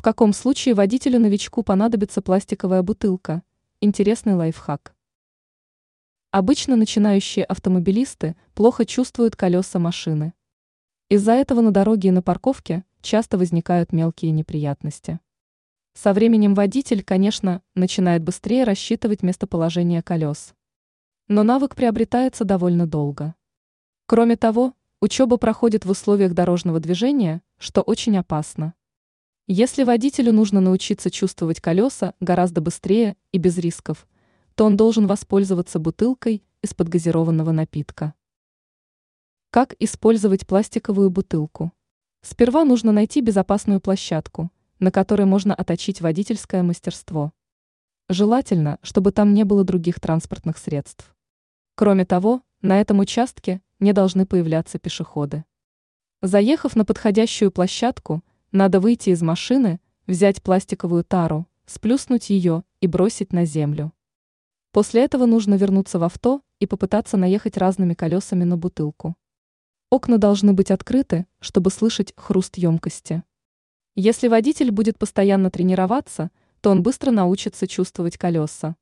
В каком случае водителю-новичку понадобится пластиковая бутылка? Интересный лайфхак. Обычно начинающие автомобилисты плохо чувствуют колеса машины. Из-за этого на дороге и на парковке часто возникают мелкие неприятности. Со временем водитель, конечно, начинает быстрее рассчитывать местоположение колес. Но навык приобретается довольно долго. Кроме того, учеба проходит в условиях дорожного движения, что очень опасно. Если водителю нужно научиться чувствовать колеса гораздо быстрее и без рисков, то он должен воспользоваться бутылкой из-под газированного напитка. Как использовать пластиковую бутылку? Сперва нужно найти безопасную площадку, на которой можно оточить водительское мастерство. Желательно, чтобы там не было других транспортных средств. Кроме того, на этом участке не должны появляться пешеходы. Заехав на подходящую площадку, надо выйти из машины, взять пластиковую тару, сплюснуть ее и бросить на землю. После этого нужно вернуться в авто и попытаться наехать разными колесами на бутылку. Окна должны быть открыты, чтобы слышать хруст емкости. Если водитель будет постоянно тренироваться, то он быстро научится чувствовать колеса.